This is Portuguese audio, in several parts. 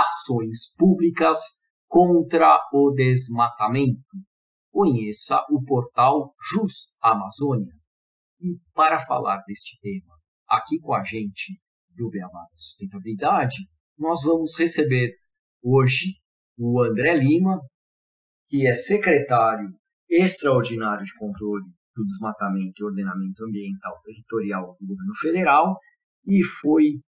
Ações Públicas contra o Desmatamento. Conheça o portal Jus Amazônia. E para falar deste tema, aqui com a gente do Beabá da Sustentabilidade, nós vamos receber hoje o André Lima, que é secretário extraordinário de controle do desmatamento e ordenamento ambiental territorial do governo federal e foi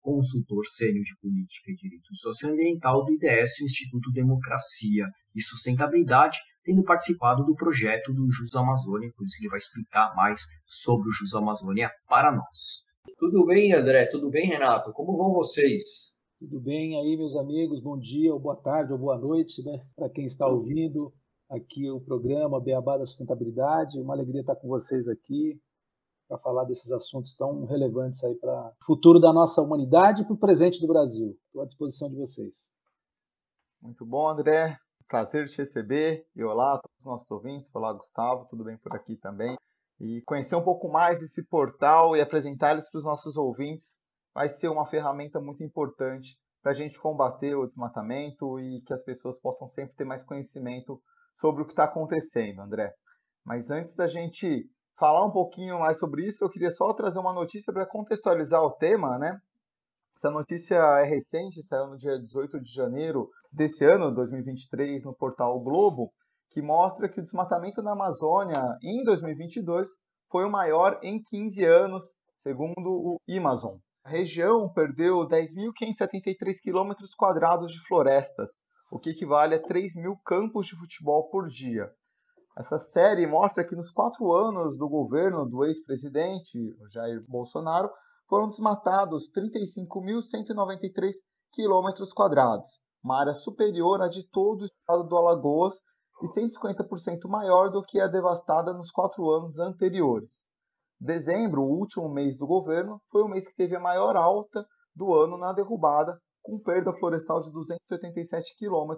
consultor sênior de política e direito socioambiental do IDS, Instituto Democracia e Sustentabilidade, tendo participado do projeto do Jus Amazônia, por isso ele vai explicar mais sobre o Jus Amazônia para nós. Tudo bem, André? Tudo bem, Renato? Como vão vocês? Tudo bem aí, meus amigos? Bom dia, ou boa tarde, ou boa noite, né? Para quem está ouvindo aqui o programa Beabá da Sustentabilidade. Uma alegria estar com vocês aqui para falar desses assuntos tão relevantes aí para o futuro da nossa humanidade e para o presente do Brasil. Estou à disposição de vocês. Muito bom, André. Prazer te receber. E olá a todos os nossos ouvintes. Olá, Gustavo. Tudo bem por aqui também? E conhecer um pouco mais desse portal e apresentar eles para os nossos ouvintes vai ser uma ferramenta muito importante para a gente combater o desmatamento e que as pessoas possam sempre ter mais conhecimento sobre o que está acontecendo, André. Mas antes da gente falar um pouquinho mais sobre isso, eu queria só trazer uma notícia para contextualizar o tema, né? Essa notícia é recente, saiu no dia 18 de janeiro desse ano, 2023, no portal o Globo, que mostra que o desmatamento na Amazônia em 2022 foi o maior em 15 anos, segundo o Amazon. A região perdeu 10.573 quilômetros quadrados de florestas, o que equivale a 3 mil campos de futebol por dia. Essa série mostra que nos quatro anos do governo do ex-presidente Jair Bolsonaro foram desmatados 35.193 quilômetros quadrados, uma área superior à de todo o estado do Alagoas e 150% maior do que a devastada nos quatro anos anteriores. Dezembro, o último mês do governo, foi o mês que teve a maior alta do ano na derrubada, com perda florestal de 287 km,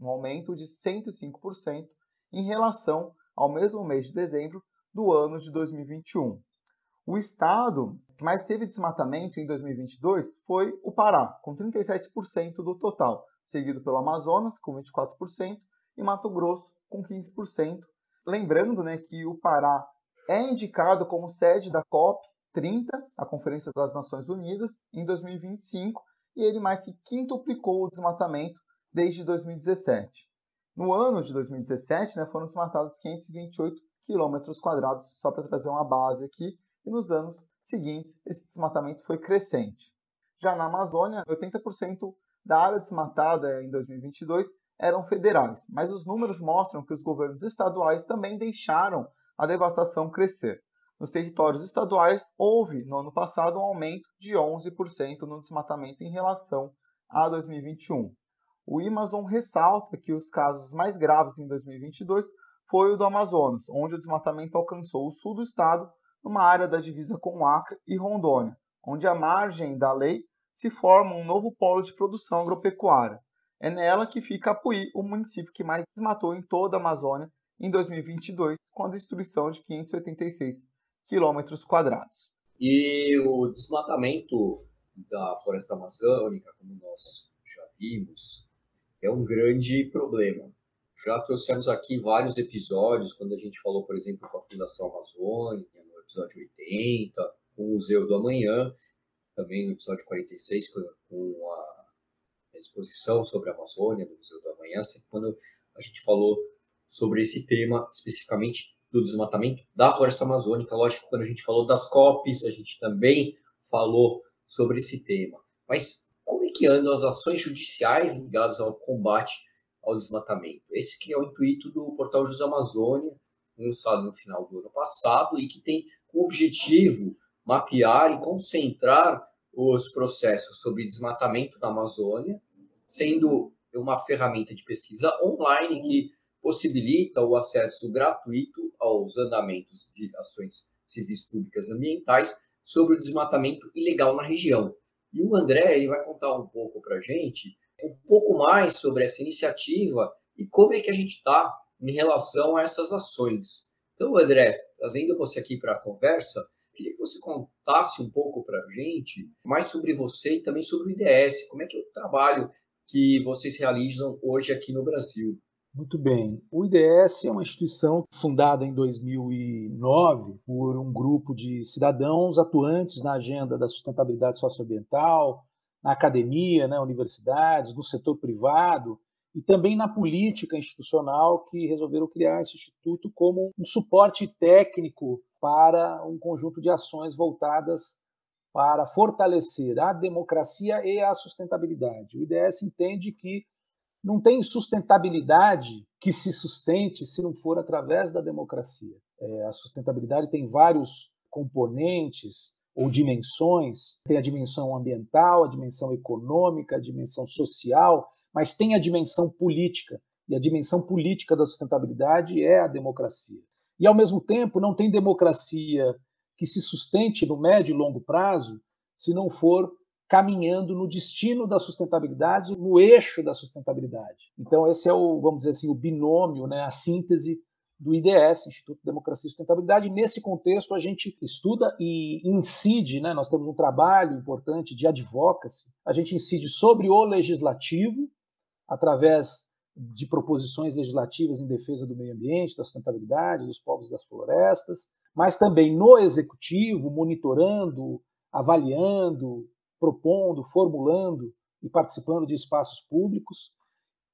um aumento de 105% em relação ao mesmo mês de dezembro do ano de 2021. O estado que mais teve desmatamento em 2022 foi o Pará, com 37% do total, seguido pelo Amazonas, com 24%, e Mato Grosso, com 15%. Lembrando né, que o Pará é indicado como sede da COP 30, a Conferência das Nações Unidas, em 2025, e ele mais que quintuplicou o desmatamento desde 2017. No ano de 2017, né, foram desmatados 528 quilômetros quadrados, só para trazer uma base aqui, e nos anos seguintes esse desmatamento foi crescente. Já na Amazônia, 80% da área desmatada em 2022 eram federais, mas os números mostram que os governos estaduais também deixaram a devastação crescer. Nos territórios estaduais, houve no ano passado um aumento de 11% no desmatamento em relação a 2021. O Amazon ressalta que os casos mais graves em 2022 foi o do Amazonas, onde o desmatamento alcançou o sul do estado, numa área da divisa com Acre e Rondônia, onde à margem da lei se forma um novo polo de produção agropecuária. É nela que fica Apuí, o município que mais desmatou em toda a Amazônia em 2022, com a destruição de 586 quilômetros quadrados. E o desmatamento da floresta amazônica, como nós já vimos, é um grande problema. Já trouxemos aqui vários episódios, quando a gente falou, por exemplo, com a Fundação Amazônica, no episódio 80, com o Museu do Amanhã, também no episódio 46, com a exposição sobre a Amazônia, no Museu do Amanhã, quando a gente falou sobre esse tema especificamente do desmatamento da floresta amazônica. Lógico, quando a gente falou das COPs, a gente também falou sobre esse tema. Mas como é que andam as ações judiciais ligadas ao combate ao desmatamento? Esse que é o intuito do portal Jus Amazônia, lançado no final do ano passado e que tem como objetivo mapear e concentrar os processos sobre desmatamento na Amazônia, sendo uma ferramenta de pesquisa online que possibilita o acesso gratuito aos andamentos de ações civis públicas ambientais sobre o desmatamento ilegal na região. E o André ele vai contar um pouco para a gente, um pouco mais sobre essa iniciativa e como é que a gente está em relação a essas ações. Então, André, trazendo você aqui para a conversa, queria que você contasse um pouco para a gente mais sobre você e também sobre o IDS, como é que é o trabalho que vocês realizam hoje aqui no Brasil. Muito bem. O IDS é uma instituição fundada em 2009 por um grupo de cidadãos atuantes na agenda da sustentabilidade socioambiental, na academia, na né, universidades, no setor privado e também na política institucional que resolveram criar esse instituto como um suporte técnico para um conjunto de ações voltadas para fortalecer a democracia e a sustentabilidade. O IDS entende que não tem sustentabilidade que se sustente se não for através da democracia. É, a sustentabilidade tem vários componentes ou dimensões. Tem a dimensão ambiental, a dimensão econômica, a dimensão social, mas tem a dimensão política. E a dimensão política da sustentabilidade é a democracia. E, ao mesmo tempo, não tem democracia que se sustente no médio e longo prazo se não for caminhando no destino da sustentabilidade, no eixo da sustentabilidade. Então esse é o, vamos dizer assim, o binômio, né, a síntese do IDS, Instituto de Democracia e Sustentabilidade. Nesse contexto, a gente estuda e incide, né, nós temos um trabalho importante de advocacy, a gente incide sobre o legislativo, através de proposições legislativas em defesa do meio ambiente, da sustentabilidade, dos povos das florestas, mas também no executivo, monitorando, avaliando, propondo, formulando e participando de espaços públicos,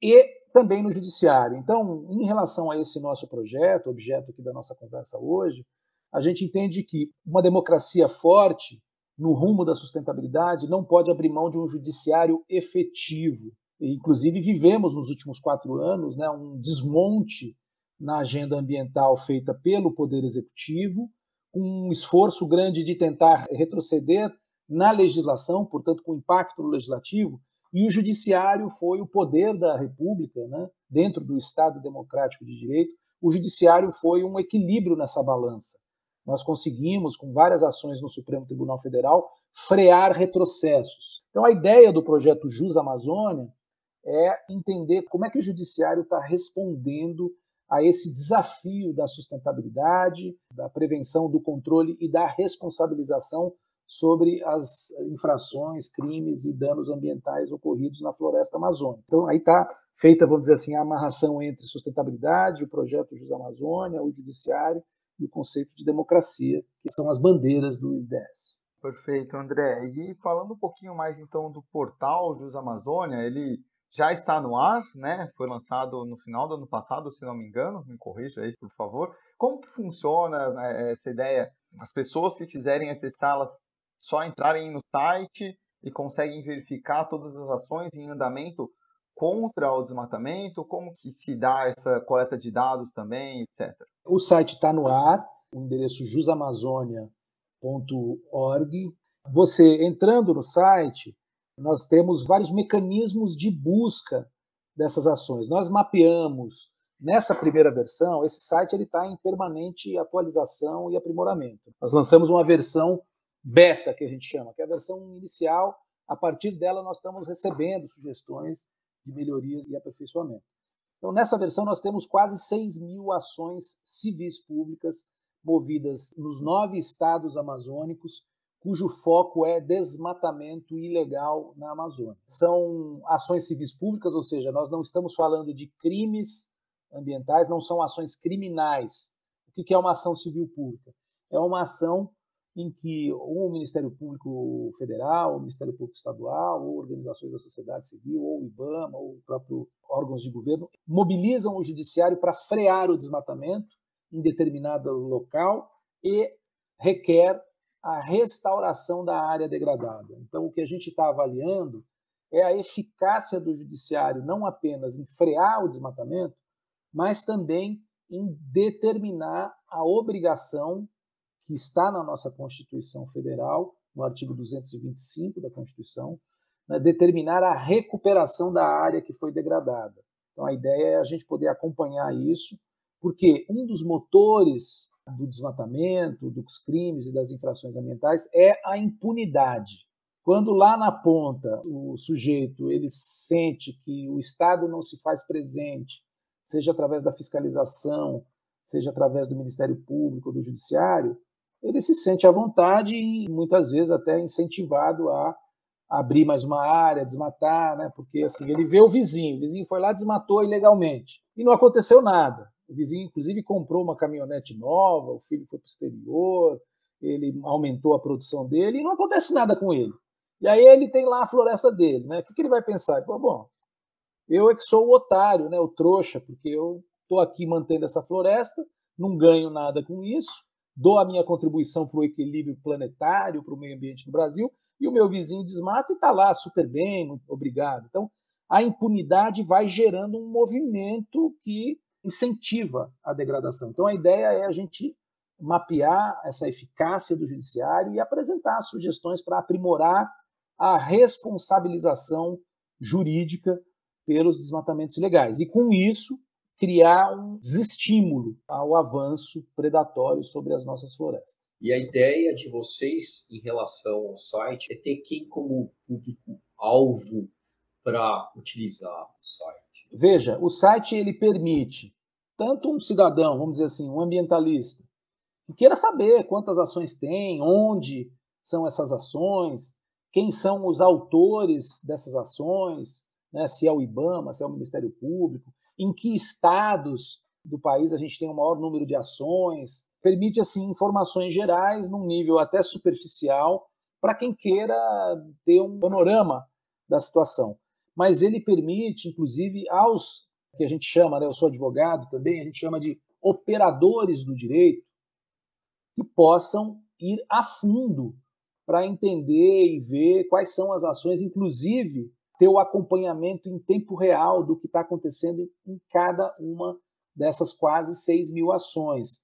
e também no judiciário. Então, em relação a esse nosso projeto, objeto aqui da nossa conversa hoje, a gente entende que uma democracia forte no rumo da sustentabilidade não pode abrir mão de um judiciário efetivo. E, inclusive, vivemos nos últimos quatro anos né, um desmonte na agenda ambiental feita pelo Poder Executivo, um esforço grande de tentar retroceder na legislação, portanto, com impacto no legislativo, e o judiciário foi o poder da República, né? dentro do Estado democrático de direito. O judiciário foi um equilíbrio nessa balança. Nós conseguimos, com várias ações no Supremo Tribunal Federal, frear retrocessos. Então, a ideia do projeto Jus Amazônia é entender como é que o judiciário está respondendo a esse desafio da sustentabilidade, da prevenção, do controle e da responsabilização sobre as infrações, crimes e danos ambientais ocorridos na floresta amazônica. Então, aí está feita, vamos dizer assim, a amarração entre sustentabilidade, o projeto Jus Amazônia, o judiciário e o conceito de democracia, que são as bandeiras do IDS. Perfeito, André. E falando um pouquinho mais então do portal Jus Amazônia, ele já está no ar, né? Foi lançado no final do ano passado, se não me engano. Me corrija aí, por favor. Como que funciona é, essa ideia? As pessoas que quiserem acessá-las só entrarem no site e conseguem verificar todas as ações em andamento contra o desmatamento, como que se dá essa coleta de dados também, etc. O site está no ar, o endereço jusamazonia.org. Você entrando no site, nós temos vários mecanismos de busca dessas ações. Nós mapeamos nessa primeira versão, esse site ele está em permanente atualização e aprimoramento. Nós lançamos uma versão beta, que a gente chama, que é a versão inicial. A partir dela, nós estamos recebendo sugestões de melhorias e aperfeiçoamento. Então, nessa versão, nós temos quase 6 mil ações civis públicas movidas nos nove estados amazônicos, cujo foco é desmatamento ilegal na Amazônia. São ações civis públicas, ou seja, nós não estamos falando de crimes ambientais, não são ações criminais. O que é uma ação civil pública? É uma ação em que o Ministério Público Federal, o Ministério Público Estadual, ou organizações da sociedade civil, ou o IBAMA, ou o próprio órgãos de governo, mobilizam o judiciário para frear o desmatamento em determinado local e requer a restauração da área degradada. Então, o que a gente está avaliando é a eficácia do judiciário não apenas em frear o desmatamento, mas também em determinar a obrigação que está na nossa Constituição Federal no artigo 225 da Constituição, né, determinar a recuperação da área que foi degradada. Então, a ideia é a gente poder acompanhar isso, porque um dos motores do desmatamento, dos crimes e das infrações ambientais é a impunidade. Quando lá na ponta o sujeito ele sente que o Estado não se faz presente, seja através da fiscalização, seja através do Ministério Público, do Judiciário, ele se sente à vontade e muitas vezes até incentivado a abrir mais uma área, desmatar, né? Porque assim, ele vê o vizinho, o vizinho foi lá desmatou ilegalmente e não aconteceu nada. O vizinho inclusive comprou uma caminhonete nova, o filho foi para o exterior, ele aumentou a produção dele e não acontece nada com ele. E aí ele tem lá a floresta dele, né? O que, que ele vai pensar? Ele fala, bom, eu é que sou o otário, né? O trouxa, porque eu estou aqui mantendo essa floresta, não ganho nada com isso, dou a minha contribuição para o equilíbrio planetário, para o meio ambiente no Brasil, e o meu vizinho desmata e está lá super bem, obrigado. Então, a impunidade vai gerando um movimento que incentiva a degradação. Então, a ideia é a gente mapear essa eficácia do judiciário e apresentar sugestões para aprimorar a responsabilização jurídica pelos desmatamentos ilegais. E, com isso, criar um desestímulo ao avanço predatório sobre as nossas florestas. E a ideia de vocês em relação ao site é ter quem como público-alvo para utilizar o site? Veja, o site ele permite tanto um cidadão, vamos dizer assim, um ambientalista, que queira saber quantas ações tem, onde são essas ações, quem são os autores dessas ações, né, se é o IBAMA, se é o Ministério Público, em que estados do país a gente tem o maior número de ações, permite assim informações gerais num nível até superficial para quem queira ter um panorama da situação. Mas ele permite, inclusive, aos que a gente chama, né, eu sou advogado também, a gente chama de operadores do direito, que possam ir a fundo para entender e ver quais são as ações, inclusive ter o acompanhamento em tempo real do que está acontecendo em cada uma dessas quase 6 mil ações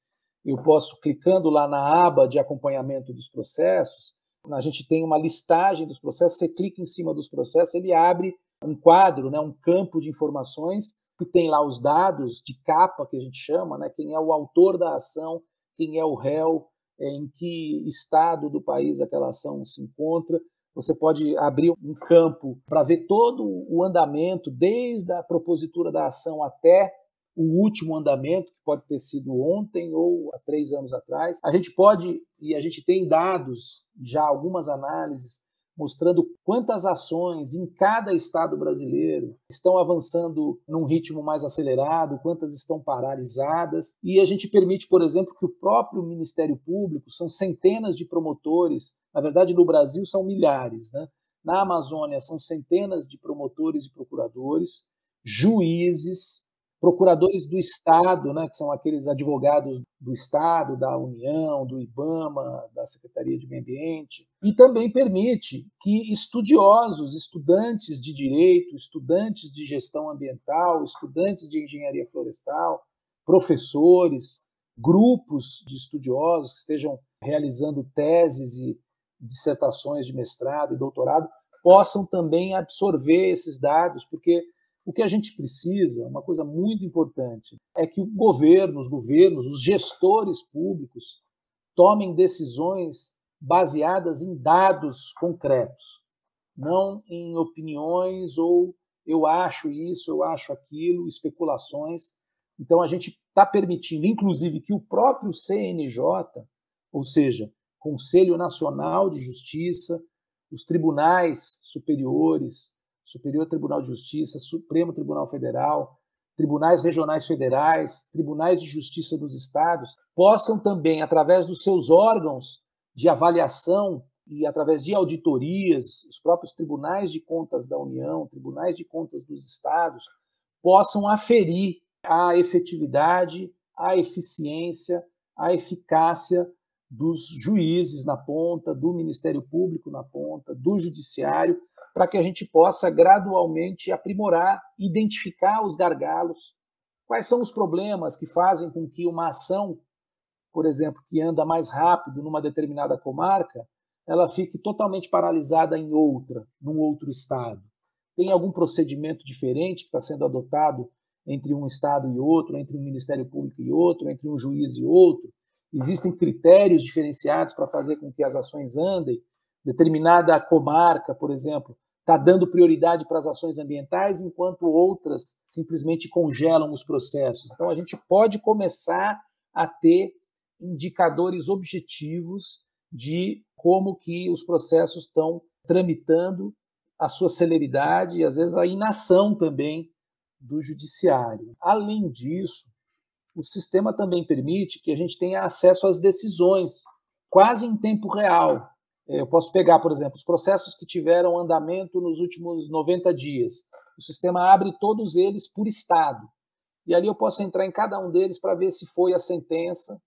eu posso, clicando lá na aba de acompanhamento dos processos, a gente tem uma listagem dos processos, você clica em cima dos processos, ele abre um quadro, né, um campo de informações que tem lá os dados de capa, que a gente chama, né, quem é o autor da ação, quem é o réu, é, em que estado do país aquela ação se encontra. Você pode abrir um campo para ver todo o andamento, desde a propositura da ação até o último andamento, que pode ter sido ontem ou há três anos atrás. A gente pode, e a gente tem dados, já algumas análises, mostrando quantas ações em cada estado brasileiro estão avançando num ritmo mais acelerado, quantas estão paralisadas. E a gente permite, por exemplo, que o próprio Ministério Público, são centenas de promotores, na verdade no Brasil são milhares, né? na Amazônia são centenas de promotores e procuradores, juízes, procuradores do Estado, né, que são aqueles advogados do Estado, da União, do IBAMA, da Secretaria de Meio Ambiente, e também permite que estudiosos, estudantes de direito, estudantes de gestão ambiental, estudantes de engenharia florestal, professores, grupos de estudiosos que estejam realizando teses e dissertações de mestrado e doutorado possam também absorver esses dados, porque o que a gente precisa, uma coisa muito importante, é que o governo, os governos, os gestores públicos tomem decisões baseadas em dados concretos, não em opiniões ou eu acho isso, eu acho aquilo, especulações. Então a gente está permitindo, inclusive, que o próprio CNJ, ou seja, Conselho Nacional de Justiça, os tribunais superiores, Superior Tribunal de Justiça, Supremo Tribunal Federal, tribunais regionais federais, tribunais de justiça dos estados, possam também, através dos seus órgãos de avaliação e através de auditorias, os próprios tribunais de contas da União, tribunais de contas dos estados, possam aferir a efetividade, a eficiência, a eficácia dos juízes na ponta, do Ministério Público na ponta, do Judiciário, para que a gente possa gradualmente aprimorar, identificar os gargalos, quais são os problemas que fazem com que uma ação, por exemplo, que anda mais rápido numa determinada comarca, ela fique totalmente paralisada em outra, num outro estado? Tem algum procedimento diferente que está sendo adotado entre um estado e outro, entre um ministério público e outro, entre um juiz e outro? Existem critérios diferenciados para fazer com que as ações andem? Determinada comarca, por exemplo, está dando prioridade para as ações ambientais, enquanto outras simplesmente congelam os processos. Então, a gente pode começar a ter indicadores objetivos de como que os processos estão tramitando, a sua celeridade e, às vezes, a inação também do judiciário. Além disso, o sistema também permite que a gente tenha acesso às decisões quase em tempo real. É, eu posso pegar, por exemplo, os processos que tiveram andamento nos últimos 90 dias. O sistema abre todos eles por estado. E ali eu posso entrar em cada um deles para ver se foi a sentença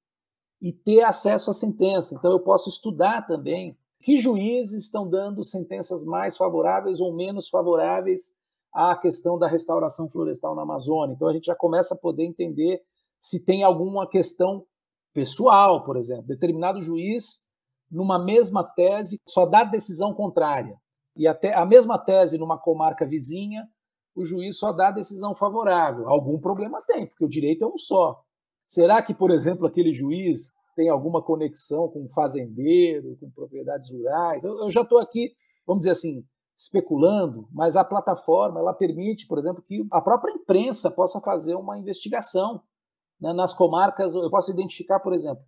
e ter acesso à sentença. Então eu posso estudar também que juízes estão dando sentenças mais favoráveis ou menos favoráveis à questão da restauração florestal na Amazônia. Então a gente já começa a poder entender se tem alguma questão pessoal, por exemplo. Determinado juiz numa mesma tese, só dá decisão contrária. E até a mesma tese numa comarca vizinha, o juiz só dá decisão favorável. Algum problema tem, porque o direito é um só. Será que, por exemplo, aquele juiz tem alguma conexão com fazendeiro, com propriedades rurais? Eu, eu já estou aqui, vamos dizer assim, especulando, mas a plataforma ela permite, por exemplo, que a própria imprensa possa fazer uma investigação né, nas comarcas. Eu posso identificar, por exemplo,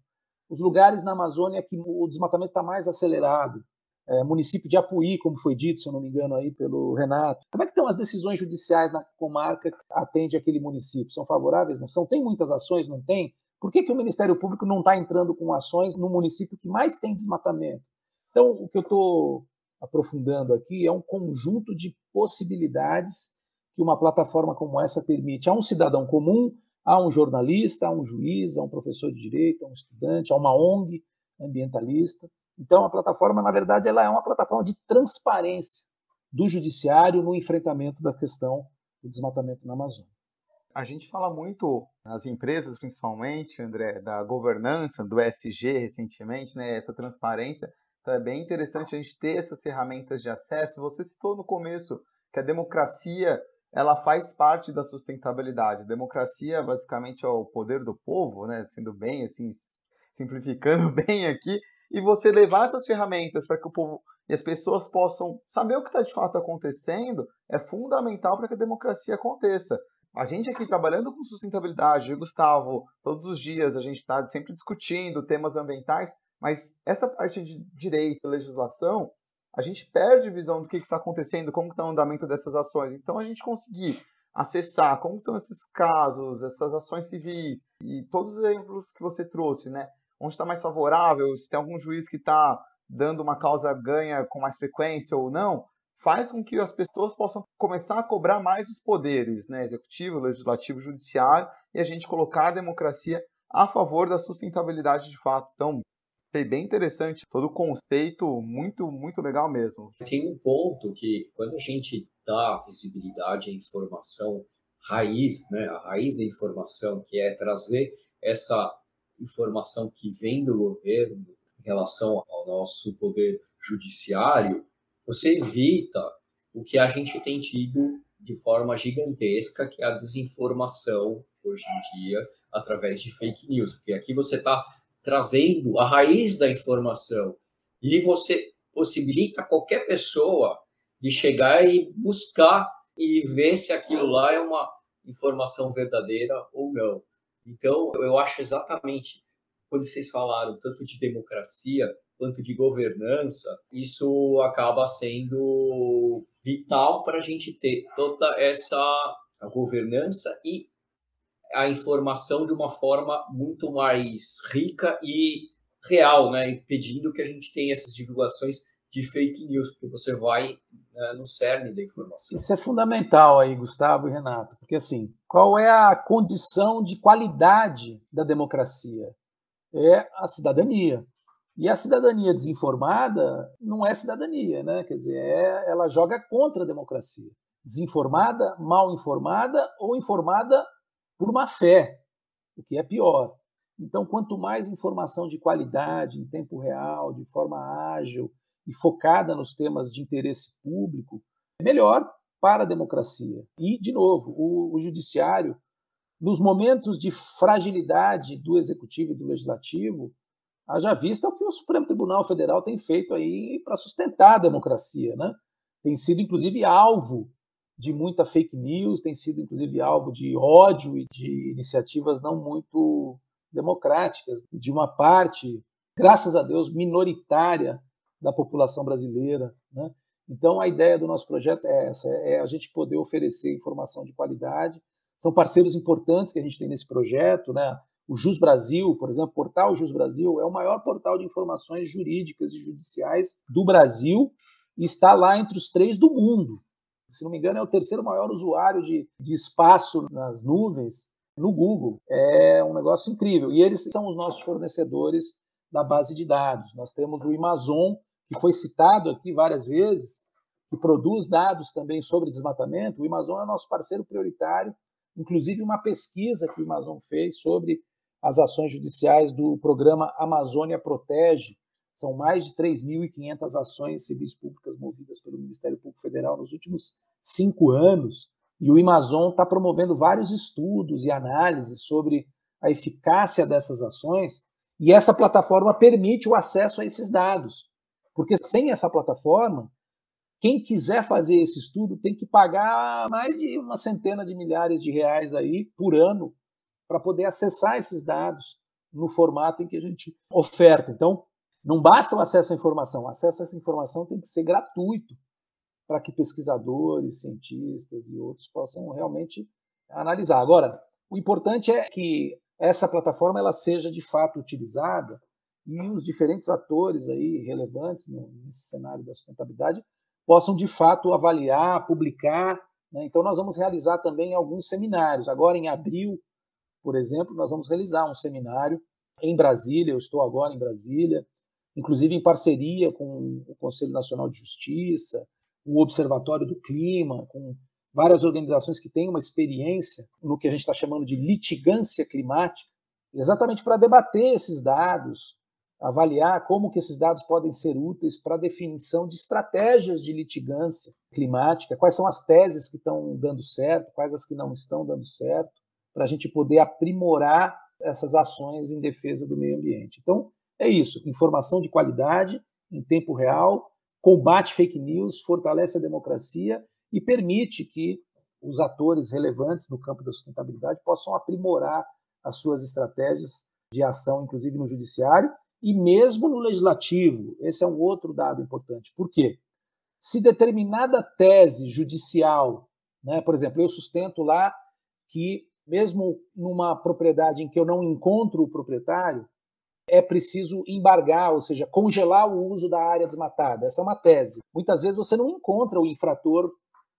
os lugares na Amazônia que o desmatamento está mais acelerado. É, município de Apuí, como foi dito, se eu não me engano, aí pelo Renato. Como é que estão as decisões judiciais na comarca que atende aquele município? São favoráveis? Não são? Tem muitas ações? Não tem? Por que, que o Ministério Público não está entrando com ações no município que mais tem desmatamento? Então, o que eu estou aprofundando aqui é um conjunto de possibilidades que uma plataforma como essa permite a um cidadão comum Há um jornalista, há um juiz, há um professor de direito, há um estudante, há uma ONG ambientalista. Então, a plataforma, na verdade, ela é uma plataforma de transparência do judiciário no enfrentamento da questão do desmatamento na Amazônia. A gente fala muito nas empresas, principalmente, André, da governança, do SG recentemente, né, essa transparência. Então é bem interessante a gente ter essas ferramentas de acesso. Você citou no começo que a democracia ela faz parte da sustentabilidade. Democracia, basicamente, é o poder do povo, né? Sendo bem, assim, simplificando bem aqui, e você levar essas ferramentas para que o povo e as pessoas possam saber o que está de fato acontecendo é fundamental para que a democracia aconteça. A gente aqui trabalhando com sustentabilidade, Gustavo, todos os dias a gente está sempre discutindo temas ambientais, mas essa parte de direito, legislação, a gente perde visão do que está acontecendo, como está o andamento dessas ações. Então, a gente conseguir acessar como estão esses casos, essas ações civis e todos os exemplos que você trouxe, né? Onde está mais favorável, se tem algum juiz que está dando uma causa ganha com mais frequência ou não, faz com que as pessoas possam começar a cobrar mais os poderes, né? Executivo, legislativo, judiciário, e a gente colocar a democracia a favor da sustentabilidade de fato. Então, Achei bem interessante todo o conceito, muito, muito legal mesmo. Tem um ponto que quando a gente dá visibilidade à informação raiz, né, a raiz da informação, que é trazer essa informação que vem do governo em relação ao nosso poder judiciário, você evita o que a gente tem tido de forma gigantesca, que é a desinformação hoje em dia através de fake news, porque aqui você está trazendo a raiz da informação e você possibilita qualquer pessoa de chegar e buscar e ver se aquilo lá é uma informação verdadeira ou não. Então, eu acho exatamente quando vocês falaram tanto de democracia quanto de governança, isso acaba sendo vital para a gente ter toda essa governança e a informação de uma forma muito mais rica e real, né? Impedindo que a gente tenha essas divulgações de fake news, porque você vai né, no cerne da informação. Isso é fundamental aí, Gustavo e Renato, porque assim, qual é a condição de qualidade da democracia? É a cidadania. E a cidadania desinformada não é cidadania, né? Quer dizer, é, ela joga contra a democracia. Desinformada, mal informada ou informada por má fé, o que é pior. Então, quanto mais informação de qualidade, em tempo real, de forma ágil, e focada nos temas de interesse público, melhor para a democracia. E, de novo, o, o judiciário, nos momentos de fragilidade do executivo e do legislativo, haja vista o que o Supremo Tribunal Federal tem feito aí para sustentar a democracia, né? Tem sido inclusive alvo de muita fake news, tem sido inclusive alvo de ódio e de iniciativas não muito democráticas de uma parte, graças a Deus, minoritária da população brasileira, né? Então a ideia do nosso projeto é essa, é a gente poder oferecer informação de qualidade. São parceiros importantes que a gente tem nesse projeto, né? O Jus Brasil, por exemplo, o portal Jus Brasil é o maior portal de informações jurídicas e judiciais do Brasil e está lá entre os três do mundo. Se não me engano, é o terceiro maior usuário de, de espaço nas nuvens no Google. É um negócio incrível. E eles são os nossos fornecedores da base de dados. Nós temos o Amazon, que foi citado aqui várias vezes, que produz dados também sobre desmatamento. O Amazon é nosso parceiro prioritário, inclusive uma pesquisa que o Amazon fez sobre as ações judiciais do programa Amazônia Protege. São mais de 3.500 ações civis públicas movidas pelo Ministério Público Federal nos últimos cinco anos. E o Amazon está promovendo vários estudos e análises sobre a eficácia dessas ações. E essa plataforma permite o acesso a esses dados. Porque sem essa plataforma, quem quiser fazer esse estudo tem que pagar mais de uma centena de milhares de reais aí por ano para poder acessar esses dados no formato em que a gente oferta. Então, não basta o acesso à informação, o acesso a essa informação tem que ser gratuito para que pesquisadores, cientistas e outros possam realmente analisar. Agora, o importante é que essa plataforma ela seja de fato utilizada e os diferentes atores aí relevantes nesse cenário da sustentabilidade possam de fato avaliar, publicar. Né? Então, nós vamos realizar também alguns seminários. Agora, em abril, por exemplo, nós vamos realizar um seminário em Brasília, eu estou agora em Brasília, inclusive em parceria com o Conselho Nacional de Justiça, o Observatório do Clima, com várias organizações que têm uma experiência no que a gente está chamando de litigância climática, exatamente para debater esses dados, avaliar como que esses dados podem ser úteis para a definição de estratégias de litigância climática, quais são as teses que estão dando certo, quais as que não estão dando certo, para a gente poder aprimorar essas ações em defesa do meio ambiente. Então, é isso: informação de qualidade em tempo real, combate fake news, fortalece a democracia e permite que os atores relevantes no campo da sustentabilidade possam aprimorar as suas estratégias de ação, inclusive no judiciário e mesmo no legislativo. Esse é um outro dado importante. Por quê? Se determinada tese judicial, né, por exemplo, eu sustento lá que mesmo numa propriedade em que eu não encontro o proprietário, é preciso embargar, ou seja, congelar o uso da área desmatada. Essa é uma tese. Muitas vezes você não encontra o infrator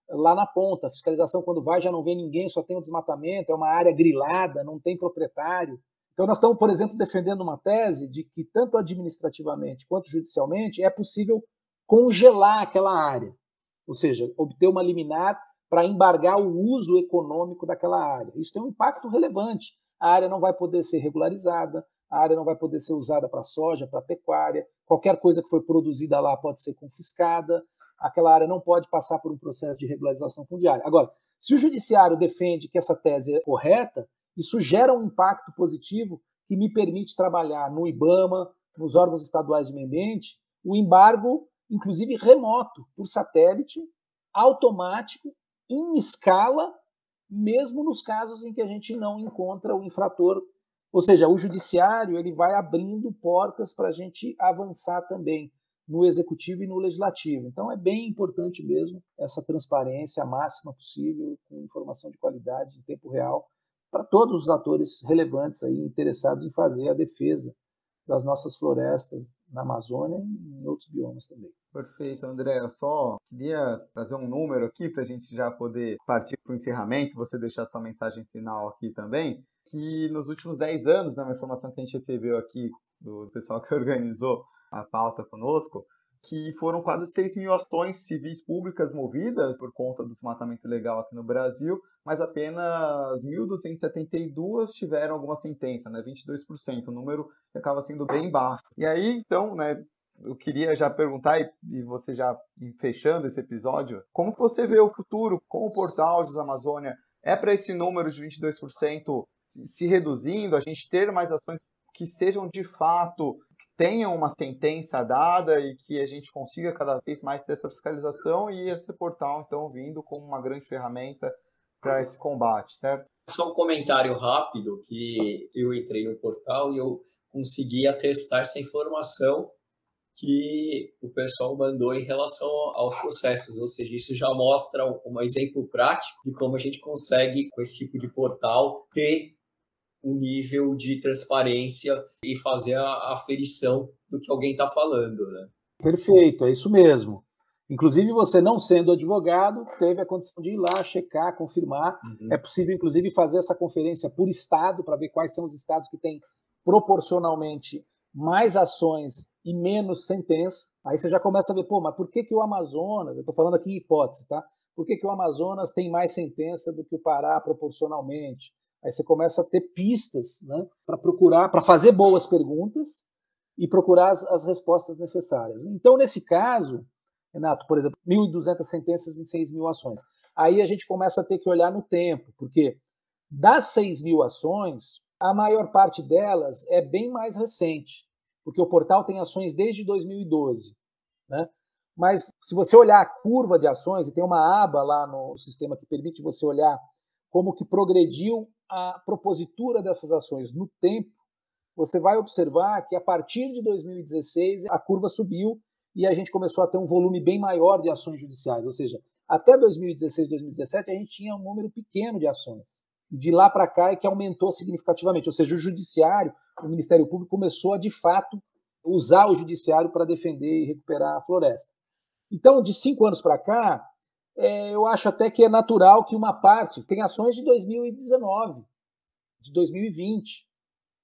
lá na ponta. A fiscalização, quando vai, já não vê ninguém, só tem o desmatamento, é uma área grilada, não tem proprietário. Então, nós estamos, por exemplo, defendendo uma tese de que, tanto administrativamente quanto judicialmente, é possível congelar aquela área, ou seja, obter uma liminar para embargar o uso econômico daquela área. Isso tem um impacto relevante. A área não vai poder ser regularizada, a área não vai poder ser usada para soja, para pecuária, qualquer coisa que foi produzida lá pode ser confiscada, aquela área não pode passar por um processo de regularização fundiária. Agora, se o judiciário defende que essa tese é correta, isso gera um impacto positivo que me permite trabalhar no IBAMA, nos órgãos estaduais de meio ambiente, o embargo, inclusive remoto, por satélite, automático em escala, mesmo nos casos em que a gente não encontra o infrator. Ou seja, o judiciário ele vai abrindo portas para a gente avançar também no executivo e no legislativo. Então é bem importante mesmo essa transparência máxima possível, com informação de qualidade em tempo real, para todos os atores relevantes aí interessados em fazer a defesa das nossas florestas na Amazônia e em outros biomas também. Perfeito, André. Eu só queria trazer um número aqui para a gente já poder partir para o encerramento, você deixar sua mensagem final aqui também, que nos últimos 10 anos, na né, informação que a gente recebeu aqui do pessoal que organizou a pauta conosco, que foram quase 6 mil ações civis públicas movidas por conta do desmatamento legal aqui no Brasil, mas apenas 1.272 tiveram alguma sentença, né? 22%, um número que acaba sendo bem baixo. E aí, então, né, Eu queria já perguntar, e você já fechando esse episódio, como que você vê o futuro com o portal de Amazônia? É para esse número de 22% se reduzindo, a gente ter mais ações que sejam de fato, que tenham uma sentença dada e que a gente consiga cada vez mais ter essa fiscalização e esse portal, então, vindo como uma grande ferramenta para esse combate, certo? Só um comentário rápido que eu entrei no portal e eu consegui atestar essa informação que o pessoal mandou em relação aos processos, ou seja, isso já mostra um exemplo prático de como a gente consegue, com esse tipo de portal, ter um nível de transparência e fazer a aferição do que alguém está falando. Né? Perfeito, é isso mesmo. Inclusive, você não sendo advogado, teve a condição de ir lá, checar, confirmar. Uhum. É possível, inclusive, fazer essa conferência por estado, para ver quais são os estados que têm proporcionalmente mais ações e menos sentença. Aí você já começa a ver, pô, mas por que, que o Amazonas, eu estou falando aqui em hipótese, tá? Por que, que o Amazonas tem mais sentença do que o Pará proporcionalmente? Aí você começa a ter pistas né, para procurar, para fazer boas perguntas e procurar as, as, respostas necessárias. Então, nesse caso, Renato, por exemplo, 1.200 sentenças em 6 mil ações. Aí a gente começa a ter que olhar no tempo, porque das 6 mil ações, a maior parte delas é bem mais recente, porque o portal tem ações desde 2012. Né? Mas se você olhar a curva de ações, e tem uma aba lá no sistema que permite você olhar como que progrediu a propositura dessas ações no tempo, você vai observar que a partir de 2016 a curva subiu e a gente começou a ter um volume bem maior de ações judiciais, ou seja, até 2016, 2017 a gente tinha um número pequeno de ações de lá para cá é que aumentou significativamente. Ou seja, o judiciário, o Ministério Público começou a, de fato, usar o judiciário para defender e recuperar a floresta. Então, de cinco anos para cá, é, eu acho até que é natural que uma parte tem ações de 2019, de 2020.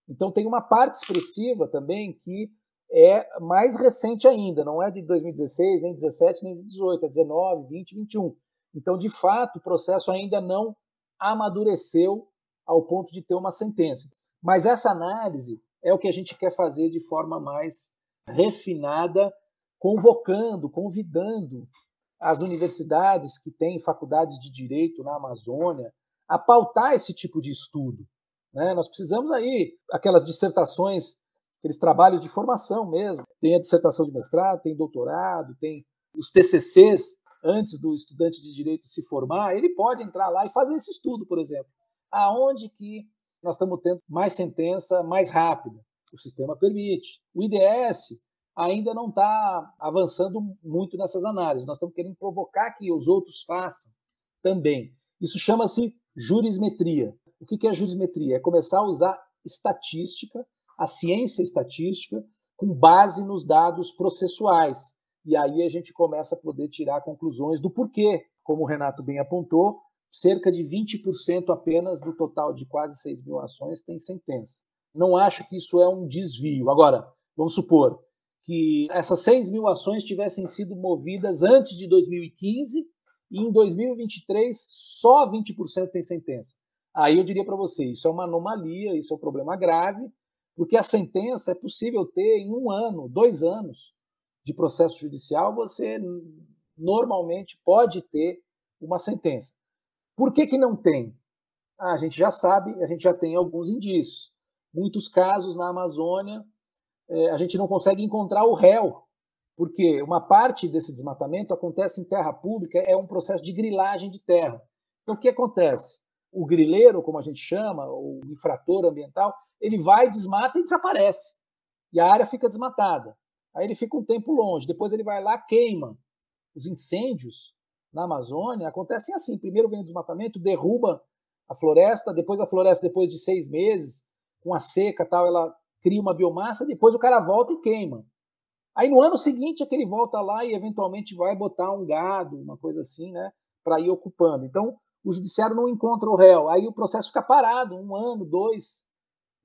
Então, tem uma parte expressiva também que é mais recente ainda, não é de 2016, nem 17, nem 18, é 19, 20, 21. Então, de fato, o processo ainda não amadureceu ao ponto de ter uma sentença. Mas essa análise é o que a gente quer fazer de forma mais refinada, convocando, convidando as universidades que têm faculdades de direito na Amazônia a pautar esse tipo de estudo. Né? Nós precisamos aí, aquelas dissertações, aqueles trabalhos de formação mesmo. Tem a dissertação de mestrado, tem doutorado, tem os TCCs antes do estudante de direito se formar, ele pode entrar lá e fazer esse estudo, por exemplo. Aonde que nós estamos tendo mais sentença mais rápida? O sistema permite. O IDS ainda não está avançando muito nessas análises. Nós estamos querendo provocar que os outros façam também. Isso chama-se jurismetria. O que é jurismetria? É começar a usar estatística, a ciência estatística, com base nos dados processuais, e aí a gente começa a poder tirar conclusões do porquê, como o Renato bem apontou, cerca de 20% apenas do total de quase 6 mil ações tem sentença. Não acho que isso é um desvio. Agora, vamos supor que essas 6 mil ações tivessem sido movidas antes de 2015 e em 2023 só 20% tem sentença. Aí eu diria para você, isso é uma anomalia, isso é um problema grave, porque a sentença é possível ter em um ano, dois anos de processo judicial, você normalmente pode ter uma sentença. Por que, que não tem? Ah, a gente já sabe, a gente já tem alguns indícios. Muitos casos na Amazônia, é, a gente não consegue encontrar o réu, porque uma parte desse desmatamento acontece em terra pública, é um processo de grilagem de terra. Então, o que acontece? O grileiro, como a gente chama, o infrator ambiental, ele vai, desmata e desaparece. E a área fica desmatada. Aí ele fica um tempo longe, depois ele vai lá, queima. Os incêndios na Amazônia acontecem assim: primeiro vem o desmatamento, derruba a floresta, depois a floresta, depois de seis meses, com a seca tal, ela cria uma biomassa, depois o cara volta e queima. Aí no ano seguinte é que ele volta lá e eventualmente vai botar um gado, uma coisa assim, né, para ir ocupando. Então o judiciário não encontra o réu, aí o processo fica parado, um ano, dois,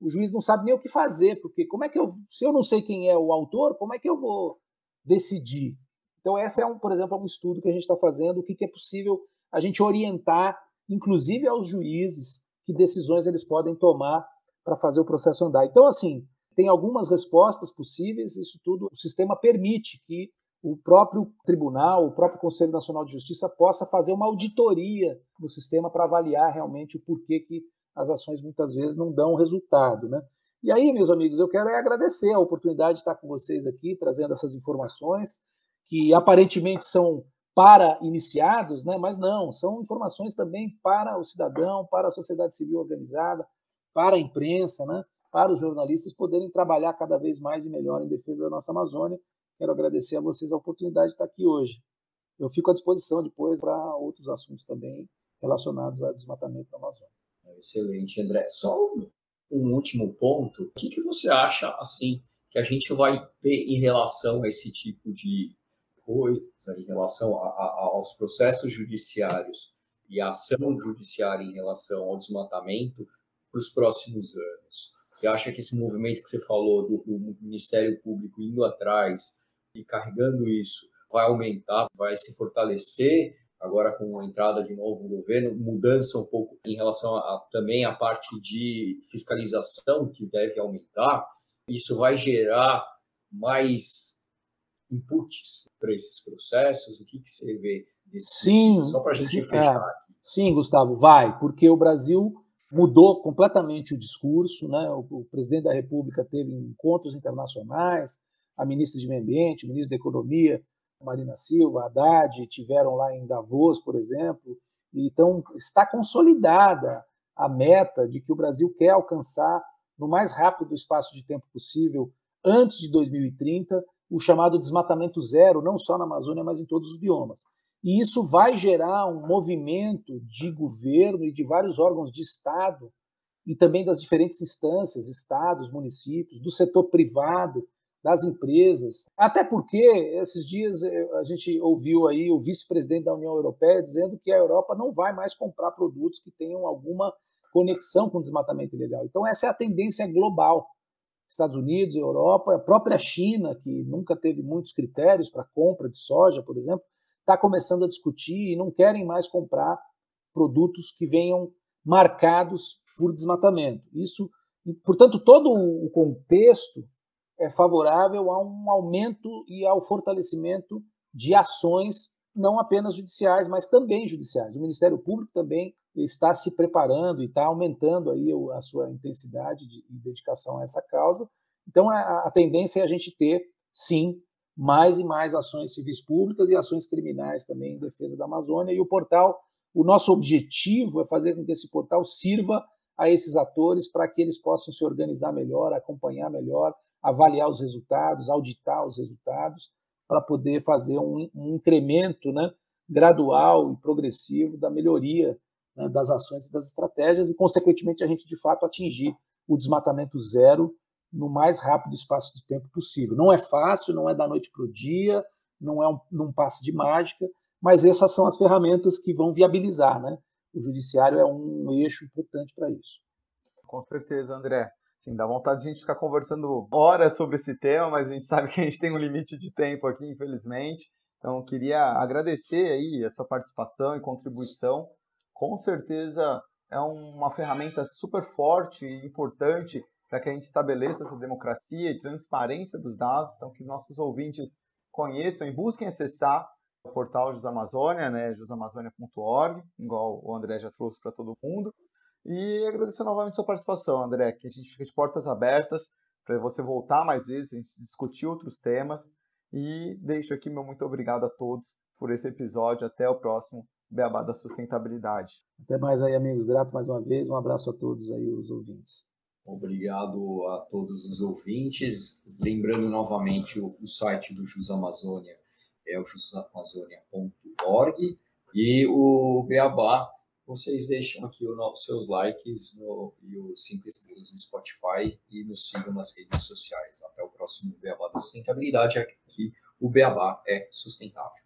o juiz não sabe nem o que fazer, porque como é que eu, se eu não sei quem é o autor, como é que eu vou decidir? Então, essa é, um, por exemplo, um estudo que a gente está fazendo, o que, que é possível a gente orientar, inclusive aos juízes, que decisões eles podem tomar para fazer o processo andar. Então, assim, tem algumas respostas possíveis, isso tudo o sistema permite que o próprio tribunal, o próprio Conselho Nacional de Justiça possa fazer uma auditoria no sistema para avaliar realmente o porquê que as ações muitas vezes não dão resultado, né? E aí, meus amigos, eu quero é agradecer a oportunidade de estar com vocês aqui, trazendo essas informações que aparentemente são para iniciados, né? mas não, são informações também para o cidadão, para a sociedade civil organizada, para a imprensa, né? para os jornalistas poderem trabalhar cada vez mais e melhor em defesa da nossa Amazônia. Quero agradecer a vocês a oportunidade de estar aqui hoje. Eu fico à disposição depois para outros assuntos também relacionados ao desmatamento da Amazônia. Excelente, André. Só um último ponto. O que, que você acha assim que a gente vai ter em relação a esse tipo de coisa, em relação a, a, aos processos judiciários e a ação judiciária em relação ao desmatamento para os próximos anos? Você acha que esse movimento que você falou do, do Ministério Público indo atrás e carregando isso vai aumentar, vai se fortalecer? agora com a entrada de novo no governo, mudança um pouco em relação a, também a parte de fiscalização que deve aumentar, isso vai gerar mais inputs para esses processos? O que, que você vê Sim, só para a gente sim, fechar é. Sim, Gustavo, vai, porque o Brasil mudou completamente o discurso, né? O, o, presidente da República teve encontros internacionais, a ministra de Meio Ambiente, o ministro da Economia Marina Silva, Haddad, tiveram lá em Davos, por exemplo. Então, está consolidada a meta de que o Brasil quer alcançar, no mais rápido espaço de tempo possível, antes de 2030, o chamado desmatamento zero, não só na Amazônia, mas em todos os biomas. E isso vai gerar um movimento de governo e de vários órgãos de Estado, e também das diferentes instâncias, estados, municípios, do setor privado, das empresas. Até porque esses dias eh, a gente ouviu aí o vice-presidente da União Europeia dizendo que a Europa não vai mais comprar produtos que tenham alguma conexão com desmatamento ilegal. Então essa é a tendência global. Estados Unidos, Europa, a própria China, que nunca teve muitos critérios para compra de soja, por exemplo, está começando a discutir e não querem mais comprar produtos que venham marcados por desmatamento. Isso, portanto, todo o contexto é favorável a um aumento e ao fortalecimento de ações não apenas judiciais, mas também judiciais. O Ministério Público também está se preparando e está aumentando aí a sua intensidade de, dedicação a essa causa. Então, a, a tendência é a gente ter, sim, mais e mais ações civis públicas e ações criminais também em defesa da Amazônia. E o portal, o nosso objetivo é fazer com que esse portal sirva a esses atores para que eles possam se organizar melhor, acompanhar melhor, avaliar os resultados, auditar os resultados, para poder fazer um, um, incremento né, gradual e progressivo da melhoria né, das ações e das estratégias e, consequentemente, a gente de fato atingir o desmatamento zero no mais rápido espaço de tempo possível. Não é fácil, não é da noite para o dia, não é um, um passe de mágica, mas essas são as ferramentas que vão viabilizar. Né? O judiciário é um eixo importante para isso. Com certeza, André. Sim, dá vontade de a gente ficar conversando horas sobre esse tema, mas a gente sabe que a gente tem um limite de tempo aqui, infelizmente. Então, queria agradecer aí a sua participação e contribuição. Com certeza é uma ferramenta super forte e importante para que a gente estabeleça essa democracia e transparência dos dados, então que nossos ouvintes conheçam e busquem acessar o portal Jusamazônia, né, jusamazônia.org, igual o André já trouxe para todo mundo. E agradecer novamente sua participação, André, que a gente fica de portas abertas para você voltar mais vezes, a gente discutir outros temas. E deixo aqui meu muito obrigado a todos por esse episódio. Até o próximo Beabá da Sustentabilidade. Até mais aí, amigos. Grato mais uma vez. Um abraço a todos aí, os ouvintes. Obrigado a todos os ouvintes. Lembrando novamente o, o site do Jus Amazônia é o jusamazônia.org e o Beabá vocês deixam aqui os seus likes no, e os cinco estrelas no Spotify e nos sigam nas redes sociais. Até o próximo Beabá da Sustentabilidade. Aqui o Beabá é sustentável.